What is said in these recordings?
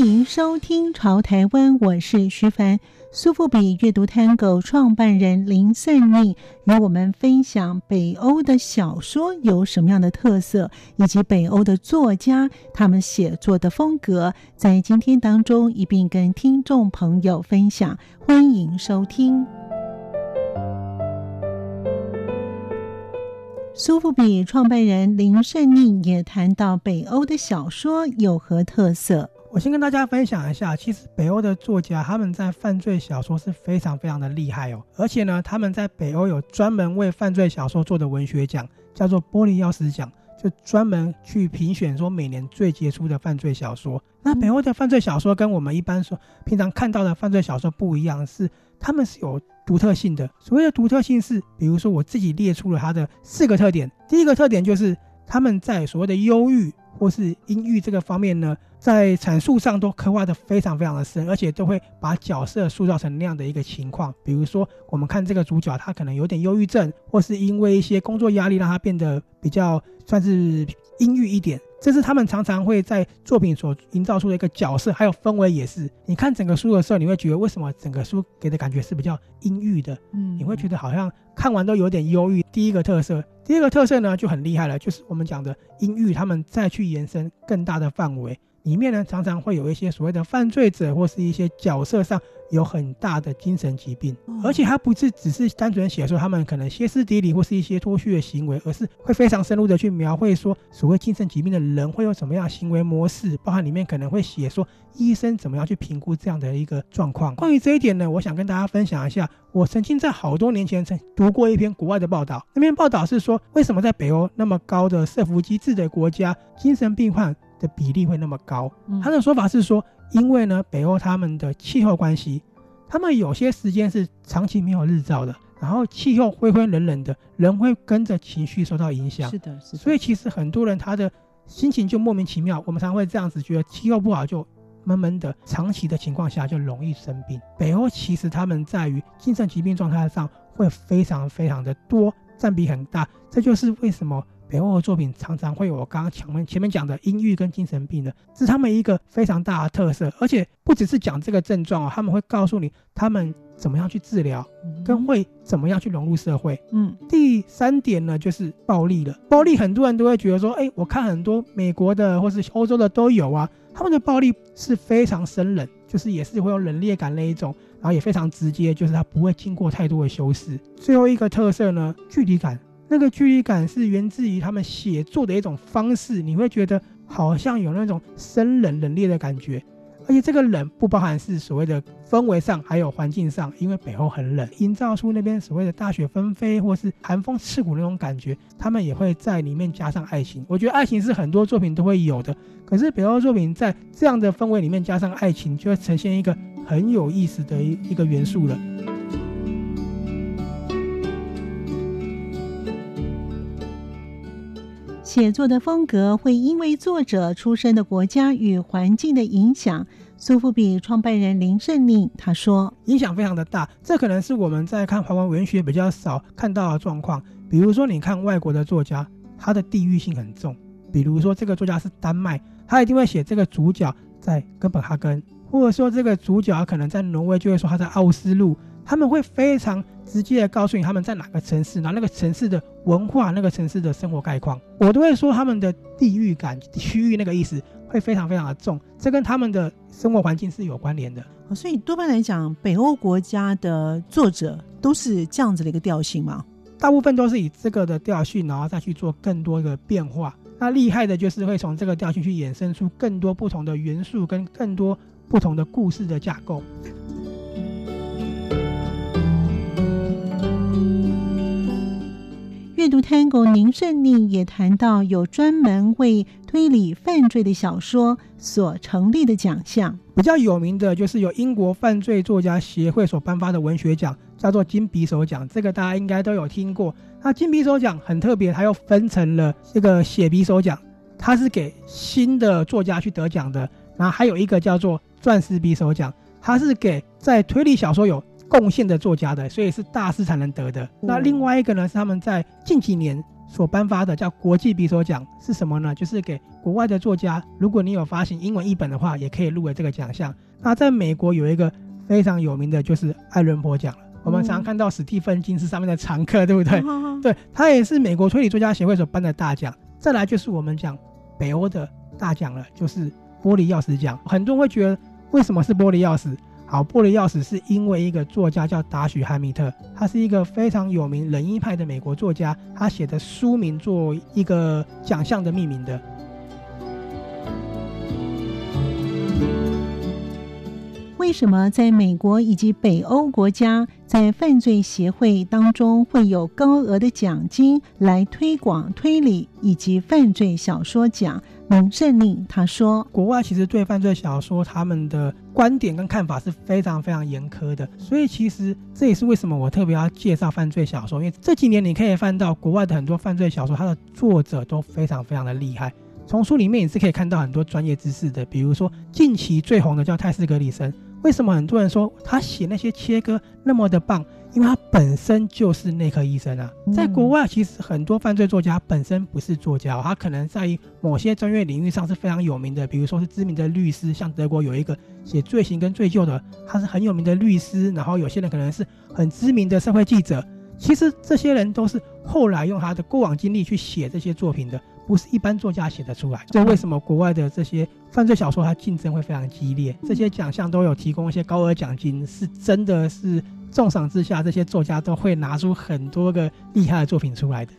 欢迎收听《潮台湾》，我是徐凡。苏富比阅读 Tango 创办人林胜宁与我们分享北欧的小说有什么样的特色，以及北欧的作家他们写作的风格，在今天当中一并跟听众朋友分享。欢迎收听。苏富比创办人林胜宁也谈到北欧的小说有何特色。我先跟大家分享一下，其实北欧的作家他们在犯罪小说是非常非常的厉害哦，而且呢，他们在北欧有专门为犯罪小说做的文学奖，叫做玻利奥斯奖，就专门去评选说每年最杰出的犯罪小说。那北欧的犯罪小说跟我们一般说平常看到的犯罪小说不一样，是他们是有独特性的。所谓的独特性是，比如说我自己列出了它的四个特点，第一个特点就是他们在所谓的忧郁或是阴郁这个方面呢。在阐述上都刻画得非常非常的深，而且都会把角色塑造成那样的一个情况。比如说，我们看这个主角，他可能有点忧郁症，或是因为一些工作压力让他变得比较算是阴郁一点。这是他们常常会在作品所营造出的一个角色，还有氛围也是。你看整个书的时候，你会觉得为什么整个书给的感觉是比较阴郁的？嗯，你会觉得好像看完都有点忧郁。第一个特色，第二个特色呢就很厉害了，就是我们讲的音域，他们再去延伸更大的范围。里面呢，常常会有一些所谓的犯罪者，或是一些角色上有很大的精神疾病，而且他不是只是单纯写说他们可能歇斯底里或是一些脱序的行为，而是会非常深入的去描绘说所谓精神疾病的人会有什么样的行为模式，包含里面可能会写说医生怎么样去评估这样的一个状况。关于这一点呢，我想跟大家分享一下，我曾经在好多年前曾读过一篇国外的报道，那篇报道是说为什么在北欧那么高的社福机制的国家，精神病患的比例会那么高？他的说法是说，因为呢，北欧他们的气候关系，他们有些时间是长期没有日照的，然后气候灰灰冷冷的，人会跟着情绪受到影响。是的，是的。所以其实很多人他的心情就莫名其妙。我们常会这样子觉得，气候不好就闷闷的，长期的情况下就容易生病。北欧其实他们在于精神疾病状态上会非常非常的多，占比很大。这就是为什么。北欧的作品常常会有我刚刚前面前面讲的阴郁跟精神病的，是他们一个非常大的特色，而且不只是讲这个症状哦，他们会告诉你他们怎么样去治疗，跟会怎么样去融入社会。嗯，第三点呢就是暴力了，暴力很多人都会觉得说，哎，我看很多美国的或是欧洲的都有啊，他们的暴力是非常生冷，就是也是会有冷冽感那一种，然后也非常直接，就是它不会经过太多的修饰。最后一个特色呢，距离感。那个距离感是源自于他们写作的一种方式，你会觉得好像有那种生冷冷冽的感觉，而且这个冷不包含是所谓的氛围上，还有环境上，因为北欧很冷，营造出那边所谓的大雪纷飞或是寒风刺骨那种感觉，他们也会在里面加上爱情。我觉得爱情是很多作品都会有的，可是北欧作品在这样的氛围里面加上爱情，就会呈现一个很有意思的一一个元素了。写作的风格会因为作者出生的国家与环境的影响。苏富比创办人林胜宁他说：“影响非常的大，这可能是我们在看华文文学比较少看到的状况。比如说，你看外国的作家，他的地域性很重。比如说，这个作家是丹麦，他一定会写这个主角在哥本哈根，或者说这个主角可能在挪威，就会说他在奥斯陆。”他们会非常直接的告诉你他们在哪个城市，然后那个城市的文化、那个城市的生活概况，我都会说他们的地域感、区域那个意思会非常非常的重，这跟他们的生活环境是有关联的。所以多半来讲，北欧国家的作者都是这样子的一个调性嘛？大部分都是以这个的调性，然后再去做更多的变化。那厉害的就是会从这个调性去衍生出更多不同的元素，跟更多不同的故事的架构。阅读 Tango，林胜利也谈到有专门为推理犯罪的小说所成立的奖项，比较有名的就是由英国犯罪作家协会所颁发的文学奖，叫做金匕首奖，这个大家应该都有听过。那金匕首奖很特别，它又分成了这个写匕首奖，它是给新的作家去得奖的。然后还有一个叫做钻石匕首奖，它是给在推理小说有贡献的作家的，所以是大师才能得的。那另外一个呢，是他们在近几年所颁发的，叫国际匕首奖，是什么呢？就是给国外的作家，如果你有发行英文译本的话，也可以入围这个奖项。那在美国有一个非常有名的就是艾伦坡奖了。我们常常看到史蒂芬金是上面的常客，对不对？嗯、对，他也是美国推理作家协会所颁的大奖。再来就是我们讲北欧的大奖了，就是玻璃钥匙奖。很多人会觉得，为什么是玻璃钥匙？好，玻璃钥匙是因为一个作家叫达许汉密特，他是一个非常有名冷硬派的美国作家，他写的书名做一个奖项的命名的。为什么在美国以及北欧国家，在犯罪协会当中会有高额的奖金来推广推理以及犯罪小说奖？林胜令他说，国外其实对犯罪小说他们的观点跟看法是非常非常严苛的，所以其实这也是为什么我特别要介绍犯罪小说，因为这几年你可以看到国外的很多犯罪小说，它的作者都非常非常的厉害。从书里面也是可以看到很多专业知识的，比如说近期最红的叫泰斯·格里森。为什么很多人说他写那些切割那么的棒？因为他本身就是内科医生啊。在国外，其实很多犯罪作家本身不是作家，他可能在某些专业领域上是非常有名的，比如说是知名的律师，像德国有一个写罪行跟罪疚的，他是很有名的律师。然后有些人可能是很知名的社会记者。其实这些人都是后来用他的过往经历去写这些作品的。不是一般作家写得出来，所以为什么国外的这些犯罪小说它竞争会非常激烈？这些奖项都有提供一些高额奖金，是真的是重赏之下，这些作家都会拿出很多个厉害的作品出来的。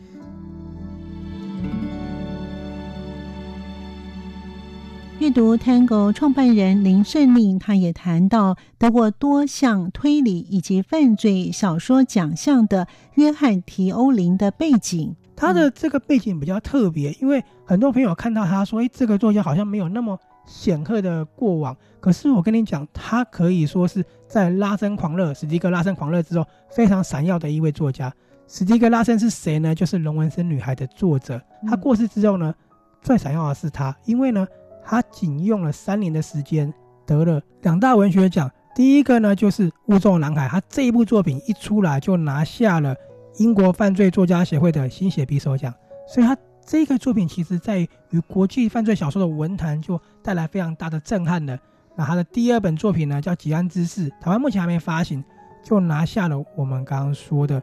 阅读 Tango 创办人林胜令，他也谈到得过多项推理以及犯罪小说奖项的约翰提欧林的背景。他的这个背景比较特别，因为很多朋友看到他说：“哎，这个作家好像没有那么显赫的过往。”可是我跟你讲，他可以说是在拉森狂热、史蒂格拉森狂热之后非常闪耀的一位作家。史蒂格拉森是谁呢？就是《龙纹身女孩》的作者。他过世之后呢，最闪耀的是他，因为呢，他仅用了三年的时间得了两大文学奖。第一个呢，就是《雾中男孩》，他这一部作品一出来就拿下了。英国犯罪作家协会的新写匕首奖，所以他这个作品其实在于国际犯罪小说的文坛就带来非常大的震撼了。那他的第二本作品呢，叫《吉安之誓》，台湾目前还没发行，就拿下了我们刚刚说的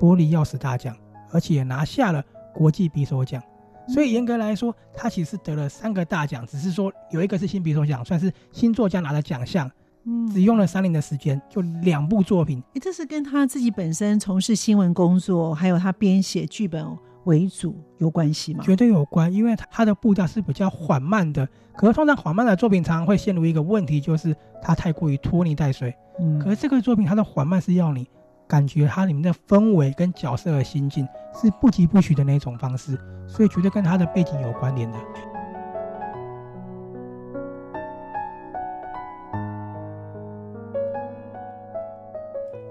玻璃钥匙大奖，而且也拿下了国际匕首奖。所以严格来说，他其实得了三个大奖，只是说有一个是新匕首奖，算是新作家拿的奖项。嗯，只用了三年的时间，就两部作品。诶，这是跟他自己本身从事新闻工作，还有他编写剧本为主有关系吗？绝对有关，因为它的步调是比较缓慢的。可是通常缓慢的作品常常会陷入一个问题，就是它太过于拖泥带水。嗯，可是这个作品它的缓慢是要你感觉它里面的氛围跟角色的心境是不疾不徐的那种方式，所以绝对跟它的背景有关联的。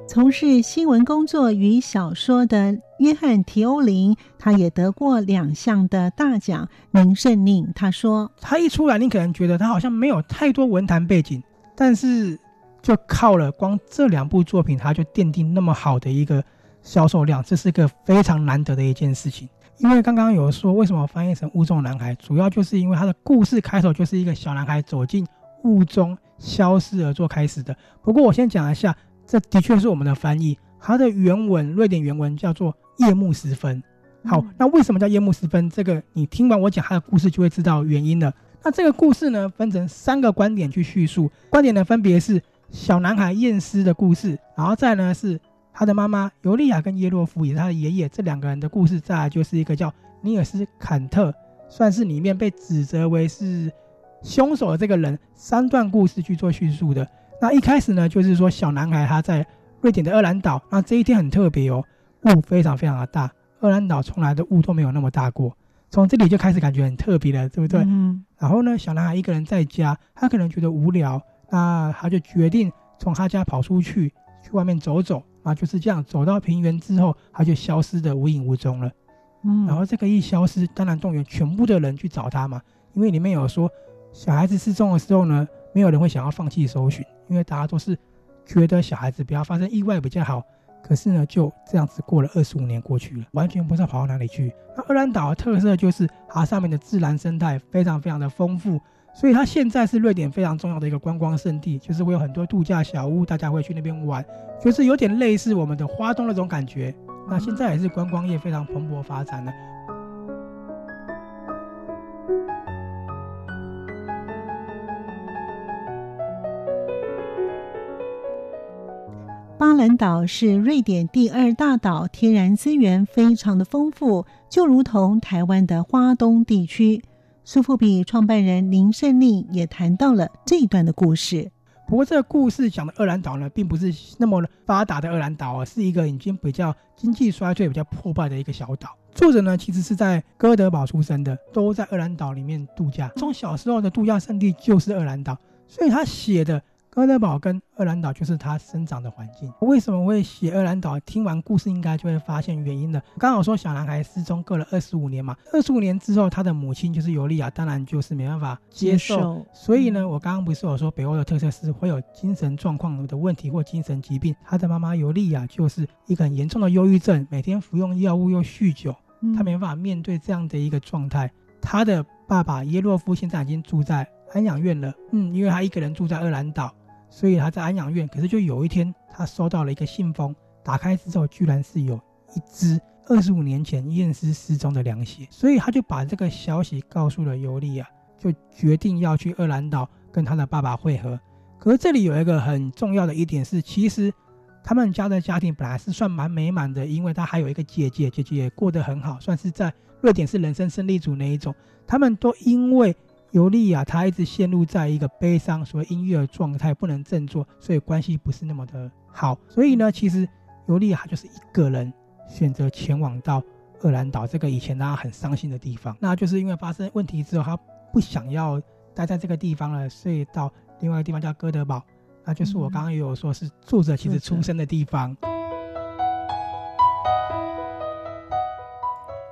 从事新闻工作与小说的约翰·提欧林，他也得过两项的大奖。林胜令他说：“他一出来，你可能觉得他好像没有太多文坛背景，但是就靠了光这两部作品，他就奠定那么好的一个销售量，这是个非常难得的一件事情。因为刚刚有说为什么翻译成雾中男孩，主要就是因为他的故事开头就是一个小男孩走进雾中消失而做开始的。不过我先讲一下。”这的确是我们的翻译，它的原文，瑞典原文叫做“夜幕时分”。好，那为什么叫夜幕时分？这个你听完我讲他的故事就会知道原因了。那这个故事呢，分成三个观点去叙述，观点呢分别是小男孩验尸的故事，然后再呢是他的妈妈尤利亚跟耶洛夫，也是他的爷爷这两个人的故事，再来就是一个叫尼尔斯坎特，算是里面被指责为是凶手的这个人，三段故事去做叙述的。那一开始呢，就是说小男孩他在瑞典的厄兰岛，那这一天很特别哦，雾非常非常的大，厄兰岛从来的雾都没有那么大过，从这里就开始感觉很特别了，对不对？嗯。然后呢，小男孩一个人在家，他可能觉得无聊，那他就决定从他家跑出去，去外面走走，啊，就是这样走到平原之后，他就消失的无影无踪了。嗯，然后这个一消失，当然动员全部的人去找他嘛，因为里面有说小孩子失踪的时候呢，没有人会想要放弃搜寻，因为大家都是觉得小孩子不要发生意外比较好。可是呢，就这样子过了二十五年过去了，完全不知道跑到哪里去。那厄兰岛的特色就是它上面的自然生态非常非常的丰富，所以它现在是瑞典非常重要的一个观光胜地，就是会有很多度假小屋，大家会去那边玩，就是有点类似我们的花东那种感觉。那现在也是观光业非常蓬勃发展的。兰岛是瑞典第二大岛，天然资源非常的丰富，就如同台湾的花东地区。苏富比创办人林胜利也谈到了这一段的故事。不过，这个故事讲的厄兰岛呢，并不是那么发达的厄兰岛啊，是一个已经比较经济衰退、比较破败的一个小岛。作者呢，其实是在哥德堡出生的，都在厄兰岛里面度假。从小时候的度假胜地就是厄兰岛，所以他写的。哥德堡跟厄兰岛就是他生长的环境。为什么会写厄兰岛？听完故事应该就会发现原因了。刚好说小男孩失踪过了二十五年嘛，二十五年之后，他的母亲就是尤利亚，当然就是没办法接受。接受。所以呢，我刚刚不是有说北欧的特色是会有精神状况的问题或精神疾病？他的妈妈尤利亚就是一个很严重的忧郁症，每天服用药物又酗酒，他没办法面对这样的一个状态。他的爸爸耶洛夫现在已经住在安养院了，嗯，因为他一个人住在厄兰岛。所以他在安养院，可是就有一天，他收到了一个信封，打开之后，居然是有一只二十五年前验尸失踪的凉鞋，所以他就把这个消息告诉了尤利亚，就决定要去厄兰岛跟他的爸爸会合。可是这里有一个很重要的一点是，其实他们家的家庭本来是算蛮美满的，因为他还有一个姐姐，姐姐也过得很好，算是在瑞典是人生胜利组那一种。他们都因为。尤利亚她一直陷入在一个悲伤、所谓阴郁的状态，不能振作，所以关系不是那么的好。所以呢，其实尤利亚就是一个人选择前往到厄兰岛这个以前大家很伤心的地方。那就是因为发生问题之后，他不想要待在这个地方了，所以到另外一个地方叫哥德堡，那就是我刚刚也有说是作者其实出生的地方。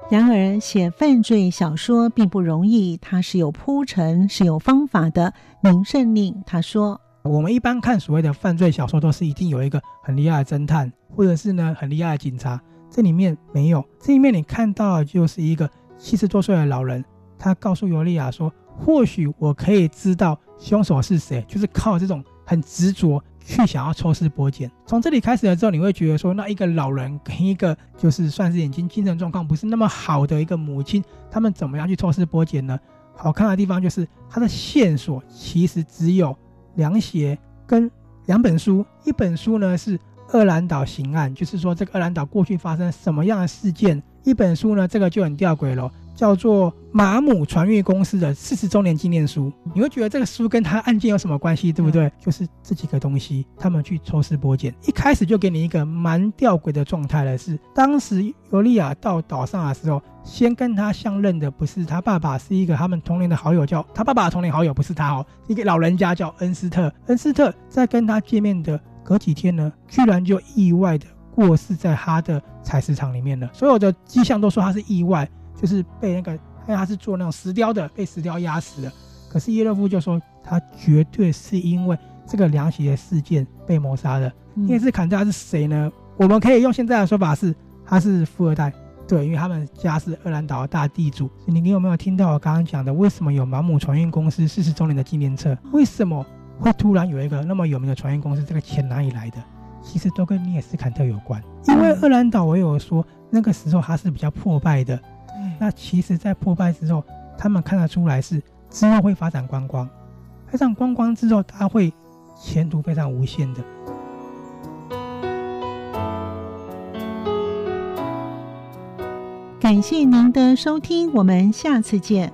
然而，写犯罪小说并不容易，它是有铺陈、是有方法的。明胜令他说：“我们一般看所谓的犯罪小说，都是一定有一个很厉害的侦探，或者是呢很厉害的警察。这里面没有，这里面你看到的就是一个七十多岁的老人，他告诉尤利亚说：‘或许我可以知道凶手是谁。’就是靠这种很执着。”去想要抽丝剥茧，从这里开始了之后，你会觉得说，那一个老人跟一个就是算是眼睛精神状况不是那么好的一个母亲，他们怎么样去抽丝剥茧呢？好看的地方就是它的线索其实只有凉鞋跟两本书，一本书呢是厄兰岛刑案，就是说这个厄兰岛过去发生什么样的事件，一本书呢这个就很吊诡了。叫做马姆船运公司的四十周年纪念书，你会觉得这个书跟他案件有什么关系，对不对？就是这几个东西，他们去抽丝剥茧，一开始就给你一个蛮吊诡的状态了。是当时尤利亚到岛上的时候，先跟他相认的不是他爸爸，是一个他们同龄的好友，叫他爸爸的同龄好友，不是他哦，一个老人家叫恩斯特。恩斯特在跟他见面的隔几天呢，居然就意外的过世在他的采石场里面了。所有的迹象都说他是意外。就是被那个，因为他是做那种石雕的，被石雕压死的。可是耶勒夫就说，他绝对是因为这个凉席的事件被谋杀的。因为是砍他是谁呢？我们可以用现在的说法是，他是富二代。对，因为他们家是厄兰岛的大地主。你你有没有听到我刚刚讲的？为什么有马姆船运公司四十周年的纪念册？为什么会突然有一个那么有名的船运公司？这个钱哪里来的？其实都跟涅斯坎特有关。因为厄兰岛，我有说那个时候它是比较破败的。那其实，在破败之后，他们看得出来是之后会发展观光，发展观光之后，他会前途非常无限的。感谢您的收听，我们下次见。